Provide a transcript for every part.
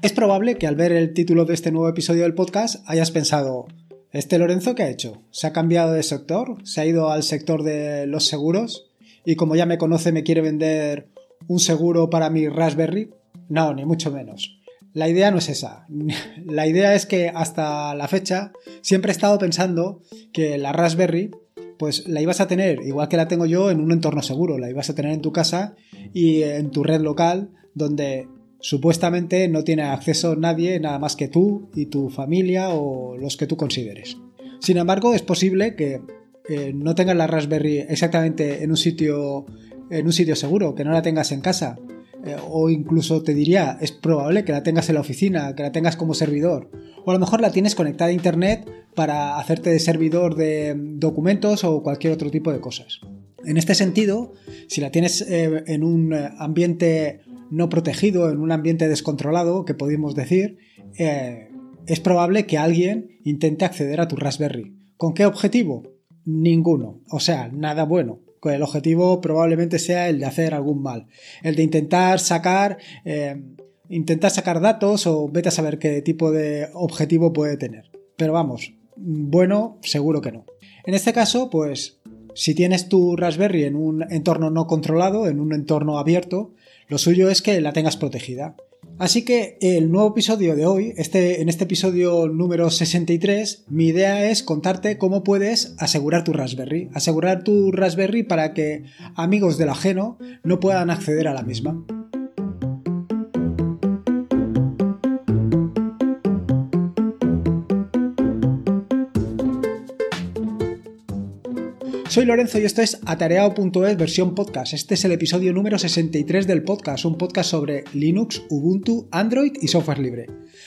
Es probable que al ver el título de este nuevo episodio del podcast hayas pensado, ¿este Lorenzo qué ha hecho? ¿Se ha cambiado de sector? ¿Se ha ido al sector de los seguros? Y como ya me conoce me quiere vender un seguro para mi Raspberry? No, ni mucho menos. La idea no es esa. La idea es que hasta la fecha siempre he estado pensando que la Raspberry pues la ibas a tener, igual que la tengo yo, en un entorno seguro. La ibas a tener en tu casa y en tu red local, donde supuestamente no tiene acceso nadie nada más que tú y tu familia o los que tú consideres. Sin embargo, es posible que eh, no tengas la Raspberry exactamente en un sitio en un sitio seguro, que no la tengas en casa. Eh, o incluso te diría, es probable que la tengas en la oficina, que la tengas como servidor. O a lo mejor la tienes conectada a internet para hacerte de servidor de documentos o cualquier otro tipo de cosas. En este sentido, si la tienes eh, en un ambiente no protegido, en un ambiente descontrolado, que podemos decir, eh, es probable que alguien intente acceder a tu Raspberry. ¿Con qué objetivo? Ninguno. O sea, nada bueno. El objetivo probablemente sea el de hacer algún mal. El de intentar sacar. Eh, intentar sacar datos o vete a saber qué tipo de objetivo puede tener. Pero vamos, bueno, seguro que no. En este caso, pues, si tienes tu Raspberry en un entorno no controlado, en un entorno abierto, lo suyo es que la tengas protegida. Así que el nuevo episodio de hoy, este, en este episodio número 63, mi idea es contarte cómo puedes asegurar tu Raspberry. Asegurar tu Raspberry para que amigos del ajeno no puedan acceder a la misma. Soy Lorenzo y esto es atareado.es versión podcast. Este es el episodio número 63 del podcast, un podcast sobre Linux, Ubuntu, Android y software libre.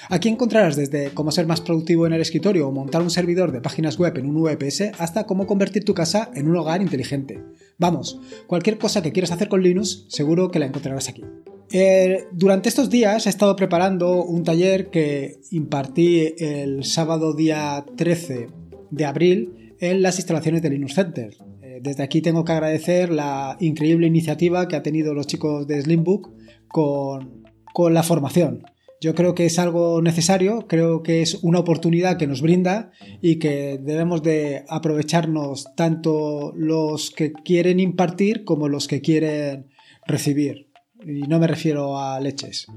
Aquí encontrarás desde cómo ser más productivo en el escritorio o montar un servidor de páginas web en un VPS hasta cómo convertir tu casa en un hogar inteligente. Vamos, cualquier cosa que quieras hacer con Linux, seguro que la encontrarás aquí. Eh, durante estos días he estado preparando un taller que impartí el sábado día 13 de abril en las instalaciones de Linux Center. Eh, desde aquí tengo que agradecer la increíble iniciativa que ha tenido los chicos de Slimbook con, con la formación. Yo creo que es algo necesario, creo que es una oportunidad que nos brinda y que debemos de aprovecharnos tanto los que quieren impartir como los que quieren recibir. Y no me refiero a leches.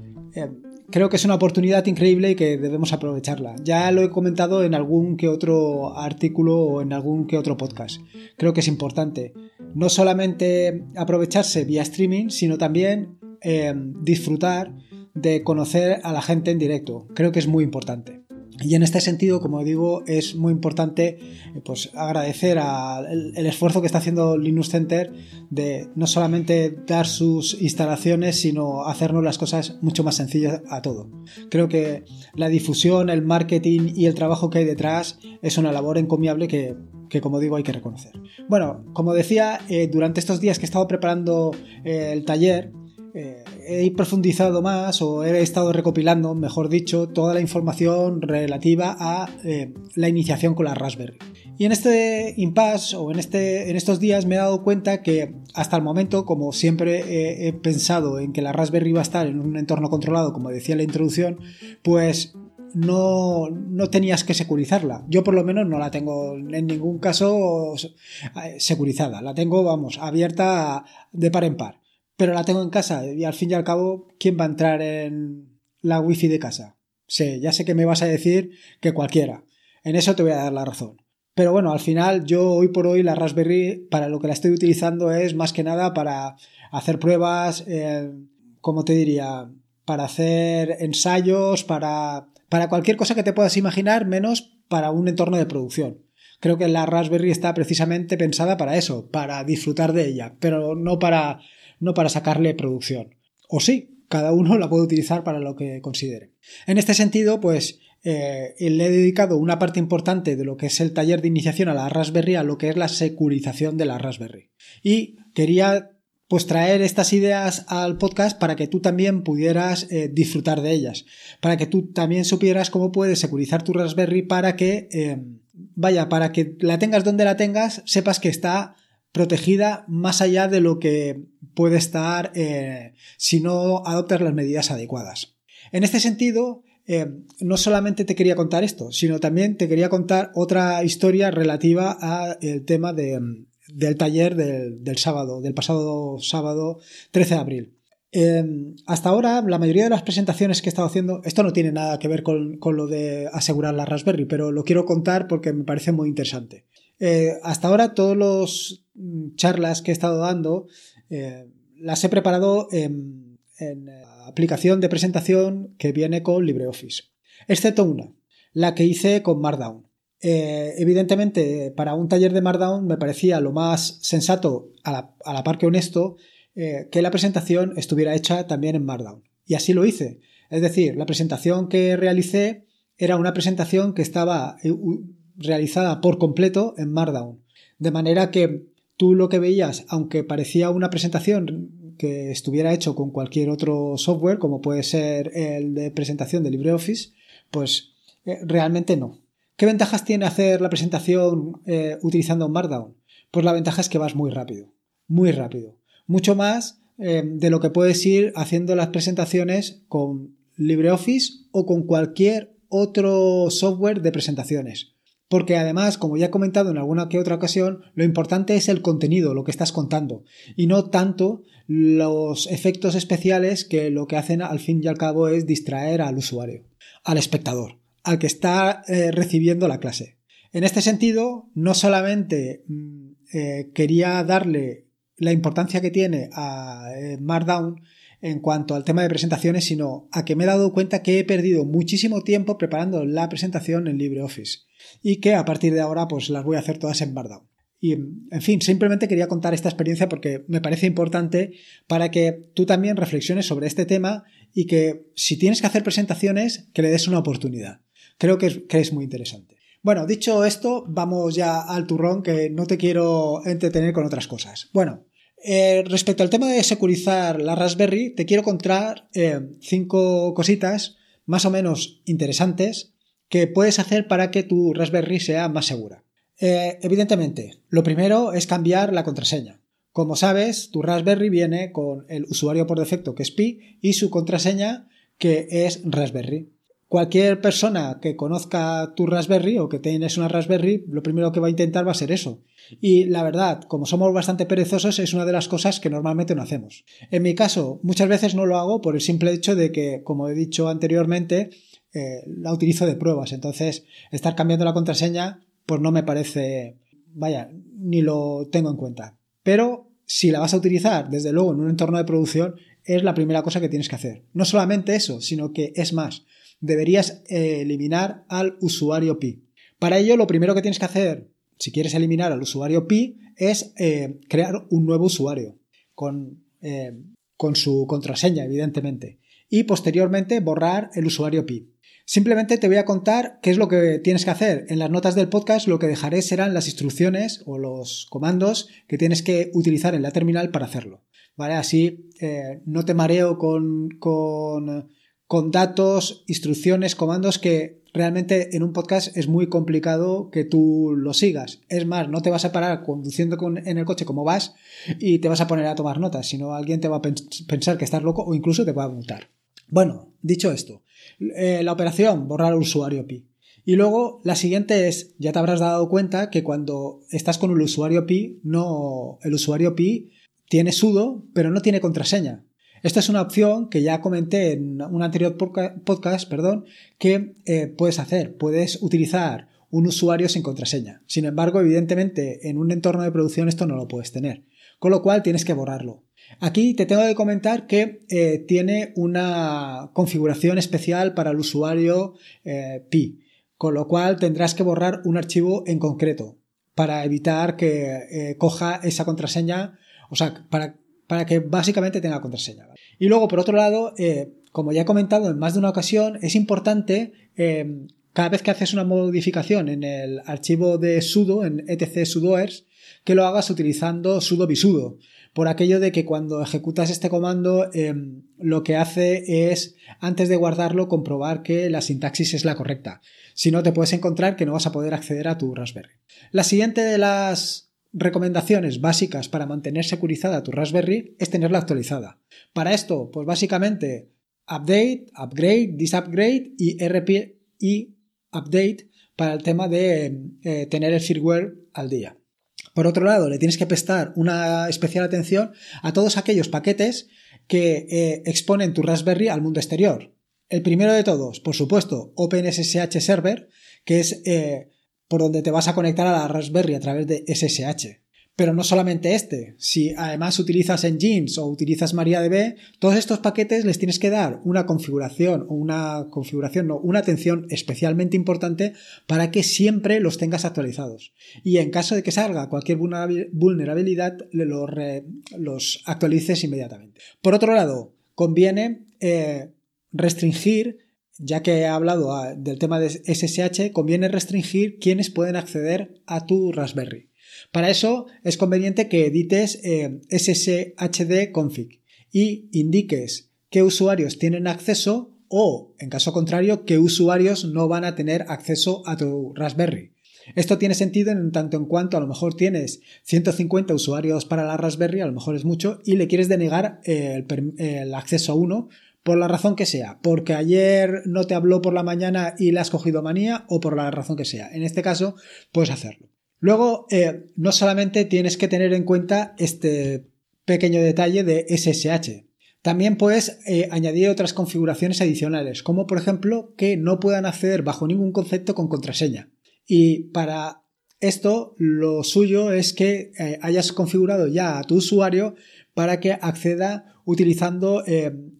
Creo que es una oportunidad increíble y que debemos aprovecharla. Ya lo he comentado en algún que otro artículo o en algún que otro podcast. Creo que es importante no solamente aprovecharse vía streaming, sino también eh, disfrutar de conocer a la gente en directo. Creo que es muy importante. Y en este sentido, como digo, es muy importante eh, pues, agradecer el, esfuerzo que está haciendo Linux Center de no solamente dar sus instalaciones, sino hacernos las cosas mucho más sencillas a todo. Creo que la difusión, el marketing y el trabajo que hay detrás es una labor encomiable que, como digo, hay que reconocer. Bueno, como decía, eh, durante estos días que he estado preparando eh, el taller, he profundizado más o he estado recopilando, mejor dicho, toda la información relativa a eh, la iniciación con la Raspberry. Y en este impasse o en, este, en estos días me he dado cuenta que hasta el momento, como siempre he, pensado en que la Raspberry iba a estar en un entorno controlado, como decía en la introducción, pues no, no, tenías que securizarla. Yo por lo menos no la tengo en ningún caso eh, securizada. La tengo, vamos, abierta de par en par pero la tengo en casa y al fin y al cabo, ¿quién va a entrar en la wifi de casa? Sí, ya sé que me vas a decir que cualquiera. En eso te voy a dar la razón. Pero bueno, al final yo hoy por hoy la Raspberry para lo que la estoy utilizando es más que nada para hacer pruebas, eh, como te diría, para hacer ensayos, para, para cualquier cosa que te puedas imaginar, menos para un entorno de producción. Creo que la Raspberry está precisamente pensada para eso, para disfrutar de ella, pero no para no para sacarle producción. O sí, cada uno la puede utilizar para lo que considere. En este sentido, pues eh, le he dedicado una parte importante de lo que es el taller de iniciación a la Raspberry a lo que es la securización de la Raspberry. Y quería pues traer estas ideas al podcast para que tú también pudieras eh, disfrutar de ellas, para que tú también supieras cómo puedes securizar tu Raspberry para que, eh, vaya, para que la tengas donde la tengas, sepas que está protegida más allá de lo que puede estar eh, si no adoptas las medidas adecuadas. En este sentido, eh, no solamente te quería contar esto, sino también te quería contar otra historia relativa al tema del taller del, sábado, del pasado sábado 13 de abril. Em, hasta ahora, la mayoría de las presentaciones que he estado haciendo, esto no tiene nada que ver con, lo de asegurar la Raspberry, pero lo quiero contar porque me parece muy interesante. Eh, hasta ahora, todas las mm, charlas que he estado dando eh, las he preparado en, eh, aplicación de presentación que viene con LibreOffice, excepto una, la que hice con Markdown. evidentemente, para un taller de Markdown me parecía lo más sensato, a la, par que honesto, eh, que la presentación estuviera hecha también en Markdown. Y así lo hice. Es decir, la presentación que realicé era una presentación que estaba eh, realizada por completo en Markdown. De manera que tú lo que veías, aunque parecía una presentación que estuviera hecho con cualquier otro software, como puede ser el de presentación de LibreOffice, pues eh, realmente no. ¿Qué ventajas tiene hacer la presentación utilizando Markdown? Pues la ventaja es que vas muy rápido, muy rápido mucho más eh, de lo que puedes ir haciendo las presentaciones con LibreOffice o con cualquier otro software de presentaciones. Porque además, como ya he comentado en alguna que otra ocasión, lo importante es el contenido, lo que estás contando, y no tanto los efectos especiales que lo que hacen al fin y al cabo es distraer al usuario, al espectador, al que está eh, recibiendo la clase. En este sentido, no solamente mm, eh, quería darle la importancia que tiene a eh, Markdown en cuanto al tema de presentaciones, sino a que me he dado cuenta que he perdido muchísimo tiempo preparando la presentación en LibreOffice y que a partir de ahora pues las voy a hacer todas en Markdown. Y, en fin, simplemente quería contar esta experiencia porque me parece importante para que tú también reflexiones sobre este tema y que si tienes que hacer presentaciones, que le des una oportunidad. Creo que que es muy interesante. Bueno, dicho esto, vamos ya al turrón que no te quiero entretener con otras cosas. Bueno, eh, respecto al tema de securizar la Raspberry, te quiero contar eh, cinco cositas más o menos interesantes que puedes hacer para que tu Raspberry sea más segura. Eh, evidentemente, lo primero es cambiar la contraseña. Como sabes, tu Raspberry viene con el usuario por defecto que es Pi y su contraseña que es Raspberry. Cualquier persona que conozca tu Raspberry o que tienes una Raspberry, lo primero que va a intentar va a ser eso. Y la verdad, como somos bastante perezosos, es una de las cosas que normalmente no hacemos. En mi caso, muchas veces no lo hago por el simple hecho de que, como he dicho anteriormente, eh, la utilizo de pruebas. Entonces, estar cambiando la contraseña, pues no me parece, vaya, ni lo tengo en cuenta. Pero si la vas a utilizar, desde luego, en un entorno de producción, es la primera cosa que tienes que hacer. No solamente eso, sino que es más deberías eh, eliminar al usuario pi. Para ello, lo primero que tienes que hacer, si quieres eliminar al usuario pi, es eh, crear un nuevo usuario con, con su contraseña, evidentemente, y posteriormente borrar el usuario pi. Simplemente te voy a contar qué es lo que tienes que hacer. En las notas del podcast lo que dejaré serán las instrucciones o los comandos que tienes que utilizar en la terminal para hacerlo. ¿Vale? Así no te mareo con, con con datos, instrucciones, comandos que realmente en un podcast es muy complicado que tú lo sigas. Es más, no te vas a parar conduciendo en el coche como vas y te vas a poner a tomar notas, sino alguien te va a pensar que estás loco o incluso te va a multar. Bueno, dicho esto, eh, la operación, borrar usuario pi. Y luego la siguiente es, ya te habrás dado cuenta que cuando estás con el usuario pi, no, el usuario pi tiene sudo, pero no tiene contraseña. Esta es una opción que ya comenté en un anterior podcast, perdón, que eh, puedes hacer. Puedes utilizar un usuario sin contraseña. Sin embargo, evidentemente, en un entorno de producción esto no lo puedes tener. Con lo cual tienes que borrarlo. Aquí te tengo que comentar que eh, tiene una configuración especial para el usuario eh, Pi, con lo cual tendrás que borrar un archivo en concreto para evitar que coja esa contraseña, o sea, para para que básicamente tenga contraseña. Y luego, por otro lado, eh, como ya he comentado en más de una ocasión, es importante eh, cada vez que haces una modificación en el archivo de sudo, en etc sudoers, que lo hagas utilizando sudo bisudo. Por aquello de que cuando ejecutas este comando, eh, lo que hace es, antes de guardarlo, comprobar que la sintaxis es la correcta. Si no, te puedes encontrar que no vas a poder acceder a tu Raspberry. La siguiente de las recomendaciones básicas para mantener securizada tu Raspberry es tenerla actualizada. Para esto, pues básicamente update, upgrade, disupgrade y RPI update para el tema de eh, tener el firmware al día. Por otro lado, le tienes que prestar una especial atención a todos aquellos paquetes que eh, exponen tu Raspberry al mundo exterior. El primero de todos, por supuesto, OpenSSH Server, que es eh, por donde te vas a conectar a la Raspberry a través de SSH. Pero no solamente este, si además utilizas Engines o utilizas MariaDB, todos estos paquetes les tienes que dar una configuración o una configuración, no, una atención especialmente importante para que siempre los tengas actualizados. Y en caso de que salga cualquier vulnerabilidad, los actualices inmediatamente. Por otro lado, conviene eh, restringir ya que he hablado ah, del tema de SSH, conviene restringir quienes pueden acceder a tu Raspberry. Para eso es conveniente que edites eh, y indiques qué usuarios tienen acceso o, en caso contrario, qué usuarios no van a tener acceso a tu Raspberry. Esto tiene sentido en tanto en cuanto a lo mejor tienes 150 usuarios para la Raspberry, a lo mejor es mucho, y le quieres denegar eh, el, acceso a uno por la razón que sea, porque ayer no te habló por la mañana y le has cogido manía o por la razón que sea. En este caso, puedes hacerlo. Luego, eh, no solamente tienes que tener en cuenta este pequeño detalle de SSH. También puedes eh, añadir otras configuraciones adicionales, como por ejemplo que no puedan acceder bajo ningún concepto con contraseña. Y para esto, lo suyo es que eh, hayas configurado ya a tu usuario para que acceda utilizando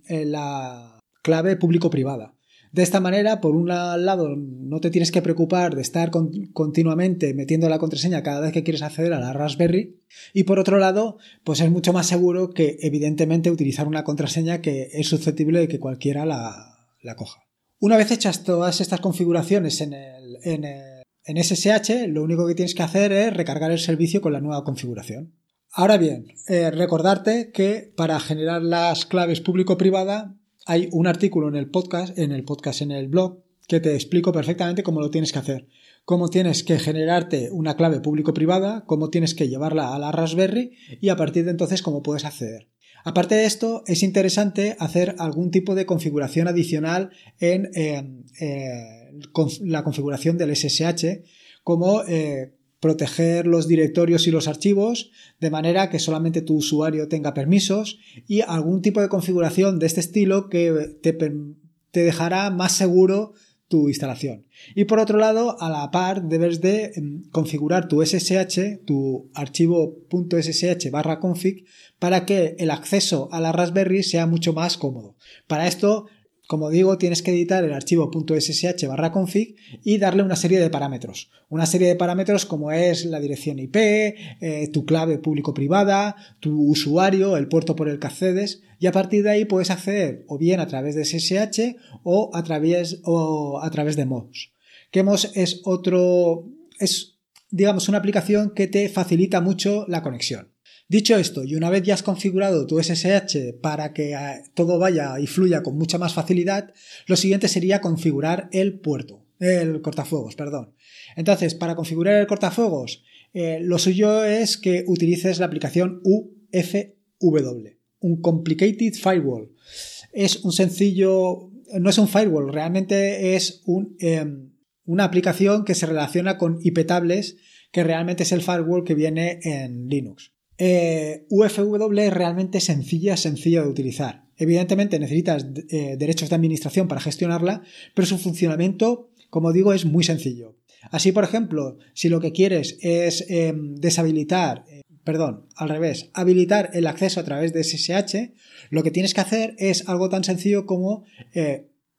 la clave público-privada. De esta manera, por un lado, no te tienes que preocupar de estar continuamente metiendo la contraseña cada vez que quieres acceder a la Raspberry. Y por otro lado, pues es mucho más seguro que, evidentemente, utilizar una contraseña que es susceptible de que cualquiera la, coja. Una vez hechas todas estas configuraciones en, el, en, SSH, lo único que tienes que hacer es recargar el servicio con la nueva configuración. Ahora bien, eh, recordarte que para generar las claves público-privada hay un artículo en el podcast, en el podcast, en el blog, que te explico perfectamente cómo lo tienes que hacer. Cómo tienes que generarte una clave público-privada, cómo tienes que llevarla a la Raspberry y a partir de entonces cómo puedes acceder. Aparte de esto, es interesante hacer algún tipo de configuración adicional en eh, eh, la configuración del SSH, como eh, proteger los directorios y los archivos de manera que solamente tu usuario tenga permisos y algún tipo de configuración de este estilo que te, dejará más seguro tu instalación. Y por otro lado, a la par debes de em, configurar tu SSH, tu archivo .ssh barra config, para que el acceso a la Raspberry sea mucho más cómodo. Para esto como digo, tienes que editar el archivo .ssh barra config y darle una serie de parámetros. Una serie de parámetros como es la dirección IP, eh, tu clave público-privada, tu usuario, el puerto por el que accedes y a partir de ahí puedes acceder o bien a través de SSH o a través, o a través de MOS. Que MOS es otro, es digamos una aplicación que te facilita mucho la conexión. Dicho esto, y una vez ya has configurado tu SSH para que eh, todo vaya y fluya con mucha más facilidad, lo siguiente sería configurar el puerto, el cortafuegos, perdón. Entonces, para configurar el cortafuegos, eh, lo suyo es que utilices la aplicación UFW, un Complicated Firewall. Es un sencillo, no es un firewall, realmente es em, una aplicación que se relaciona con IP tables, que realmente es el firewall que viene en Linux. Eh, UFW es realmente sencilla, sencilla de utilizar. Evidentemente necesitas eh, derechos de administración para gestionarla, pero su funcionamiento, como digo, es muy sencillo. Así, por ejemplo, si lo que quieres es em, deshabilitar, eh, perdón, al revés, habilitar el acceso a través de SSH, lo que tienes que hacer es algo tan sencillo como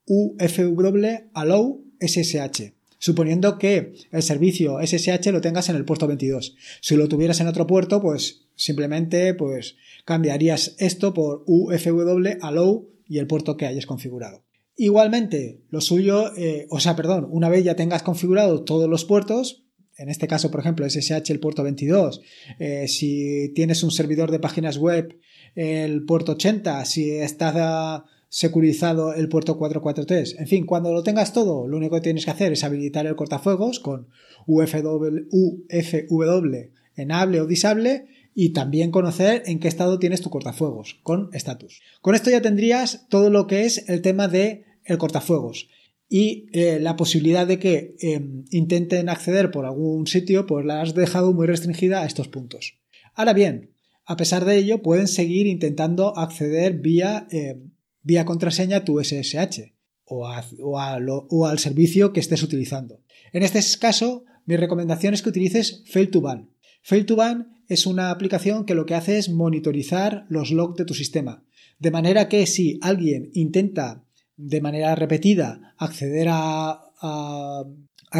UFW allow SSH suponiendo que el servicio SSH lo tengas en el puerto 22. Si lo tuvieras en otro puerto, pues simplemente pues cambiarías esto por UFW allow y el puerto que hayas configurado. Igualmente, lo suyo, eh, o sea, perdón, una vez ya tengas configurado todos los puertos, en este caso, por ejemplo, SSH el puerto 22, eh, si tienes un servidor de páginas web, el puerto 80, si estás securizado el puerto 443. En fin, cuando lo tengas todo, lo único que tienes que hacer es habilitar el cortafuegos con UFW, UFW enable o disable y también conocer en qué estado tienes tu cortafuegos con estatus. Con esto ya tendrías todo lo que es el tema de el cortafuegos y eh, la posibilidad de que em, intenten acceder por algún sitio, pues la has dejado muy restringida a estos puntos. Ahora bien, a pesar de ello, pueden seguir intentando acceder vía, em, vía contraseña a tu SSH o, o, al servicio que estés utilizando. En este caso, mi recomendación es que utilices Fail2Ban. Fail2Ban es una aplicación que lo que hace es monitorizar los logs de tu sistema. De manera que si alguien intenta de manera repetida acceder a,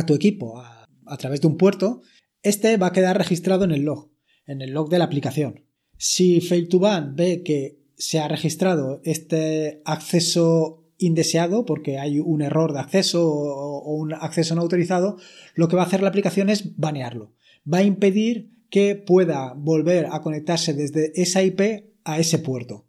tu equipo a, través de un puerto, este va a quedar registrado en el log, en el log de la aplicación. Si Fail2Ban ve que se ha registrado este acceso indeseado porque hay un error de acceso o, un acceso no autorizado, lo que va a hacer la aplicación es banearlo. Va a impedir que pueda volver a conectarse desde esa IP a ese puerto.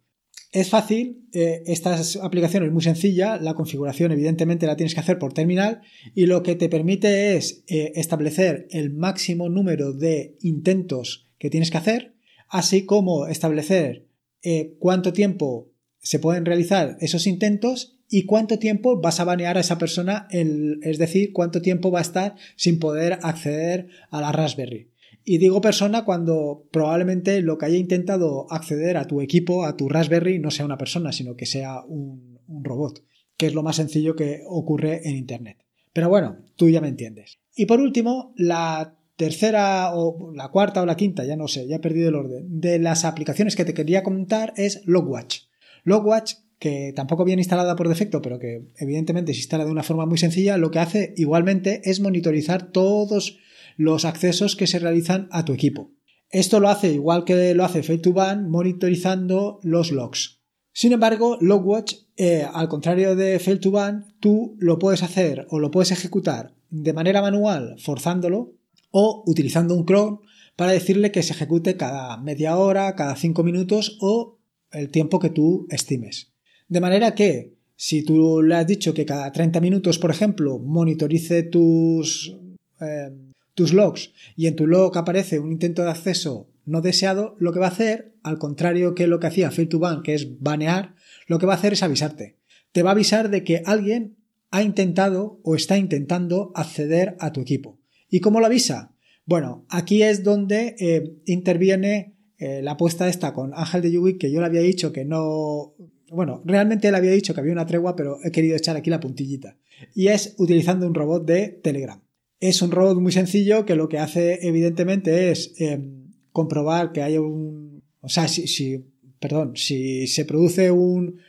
Es fácil, eh, esta aplicación es muy sencilla, la configuración evidentemente la tienes que hacer por terminal y lo que te permite es eh, establecer el máximo número de intentos que tienes que hacer, así como establecer eh, cuánto tiempo se pueden realizar esos intentos y cuánto tiempo vas a banear a esa persona, es decir, cuánto tiempo va a estar sin poder acceder a la Raspberry. Y digo persona cuando probablemente lo que haya intentado acceder a tu equipo, a tu Raspberry, no sea una persona, sino que sea un, robot, que es lo más sencillo que ocurre en Internet. Pero bueno, tú ya me entiendes. Y por último, la tercera o la cuarta o la quinta, ya no sé, ya he perdido el orden, de las aplicaciones que te quería comentar es Logwatch. Logwatch, que tampoco viene instalada por defecto, pero que evidentemente se instala de una forma muy sencilla, lo que hace igualmente es monitorizar todos los accesos que se realizan a tu equipo. Esto lo hace igual que lo hace Fail2Ban monitorizando los logs. Sin embargo, Logwatch, eh, al contrario de Fail2Ban, tú lo puedes hacer o lo puedes ejecutar de manera manual forzándolo o utilizando un cron para decirle que se ejecute cada media hora, cada cinco minutos o el tiempo que tú estimes. De manera que si tú le has dicho que cada 30 minutos, por ejemplo, monitorice tus eh, tus logs y en tu log aparece un intento de acceso no deseado, lo que va a hacer, al contrario que lo que hacía Fail2Ban, que es banear, lo que va a hacer es avisarte. Te va a avisar de que alguien ha intentado o está intentando acceder a tu equipo. ¿Y cómo lo avisa? Bueno, aquí es donde eh, interviene eh, la apuesta esta con Ángel de Yugi, que yo le había dicho que no... Bueno, realmente le había dicho que había una tregua, pero he querido echar aquí la puntillita. Y es utilizando un robot de Telegram. Es un robot muy sencillo que lo que hace evidentemente es em, comprobar que hay un... O sea, si, perdón, si se produce un,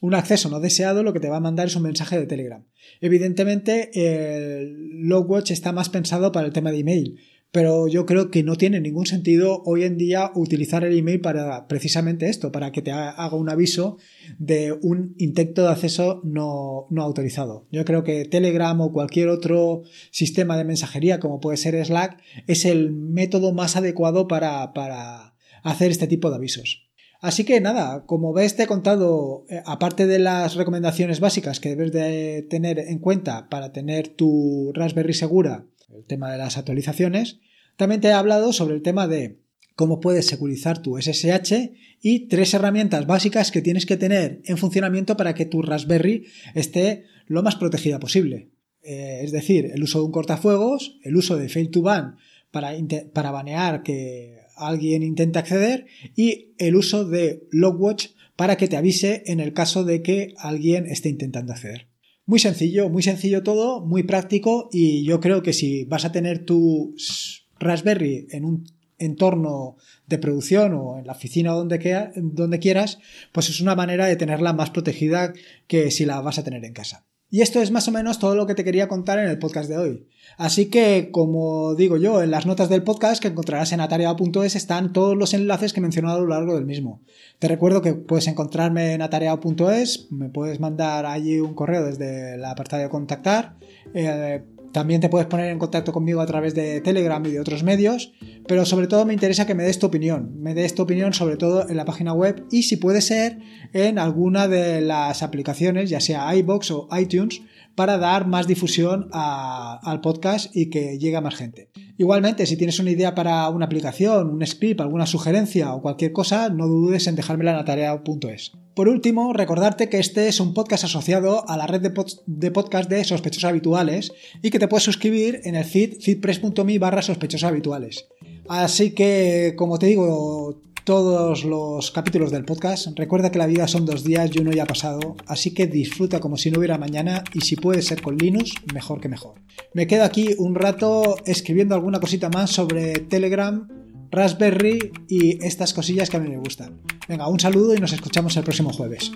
un acceso no deseado, lo que te va a mandar es un mensaje de Telegram. Evidentemente, el Logwatch está más pensado para el tema de email, pero yo creo que no tiene ningún sentido hoy en día utilizar el email para precisamente esto, para que te haga un aviso de un intento de acceso no, autorizado. Yo creo que Telegram o cualquier otro sistema de mensajería, como puede ser Slack, es el método más adecuado para, para hacer este tipo de avisos. Así que nada, como ves te he contado, eh, aparte de las recomendaciones básicas que debes de tener en cuenta para tener tu Raspberry segura, el tema de las actualizaciones, también te he hablado sobre el tema de cómo puedes securizar tu SSH y tres herramientas básicas que tienes que tener en funcionamiento para que tu Raspberry esté lo más protegida posible. Eh, es decir, el uso de un cortafuegos, el uso de Fail2Ban para, para banear que alguien intente acceder y el uso de Logwatch para que te avise en el caso de que alguien esté intentando acceder. Muy sencillo, muy sencillo todo, muy práctico y yo creo que si vas a tener tu Raspberry en un entorno de producción o en la oficina donde, donde quieras, pues es una manera de tenerla más protegida que si la vas a tener en casa. Y esto es más o menos todo lo que te quería contar en el podcast de hoy. Así que, como digo yo, en las notas del podcast que encontrarás en atareado.es están todos los enlaces que he mencionado a lo largo del mismo. Te recuerdo que puedes encontrarme en atareado.es, me puedes mandar allí un correo desde la apartado de contactar. Eh, también te puedes poner en contacto conmigo a través de Telegram y de otros medios, pero sobre todo me interesa que me des tu opinión. Me des tu opinión sobre todo en la página web y si puede ser en alguna de las aplicaciones, ya sea iBox o iTunes, para dar más difusión al podcast y que llegue a más gente. Igualmente, si tienes una idea para una aplicación, un script, alguna sugerencia o cualquier cosa, no dudes en dejármela en atareado.es. Por último, recordarte que este es un podcast asociado a la red de, podcast de sospechosos habituales y que te puedes suscribir en el feed feedpress.me barra sospechosos habituales. Así que, como te digo, todos los capítulos del podcast. Recuerda que la vida son dos días y uno ya pasado, así que disfruta como si no hubiera mañana y si puede ser con Linux, mejor que mejor. Me quedo aquí un rato escribiendo alguna cosita más sobre Telegram, Raspberry y estas cosillas que a mí me gustan. Venga, un saludo y nos escuchamos el próximo jueves.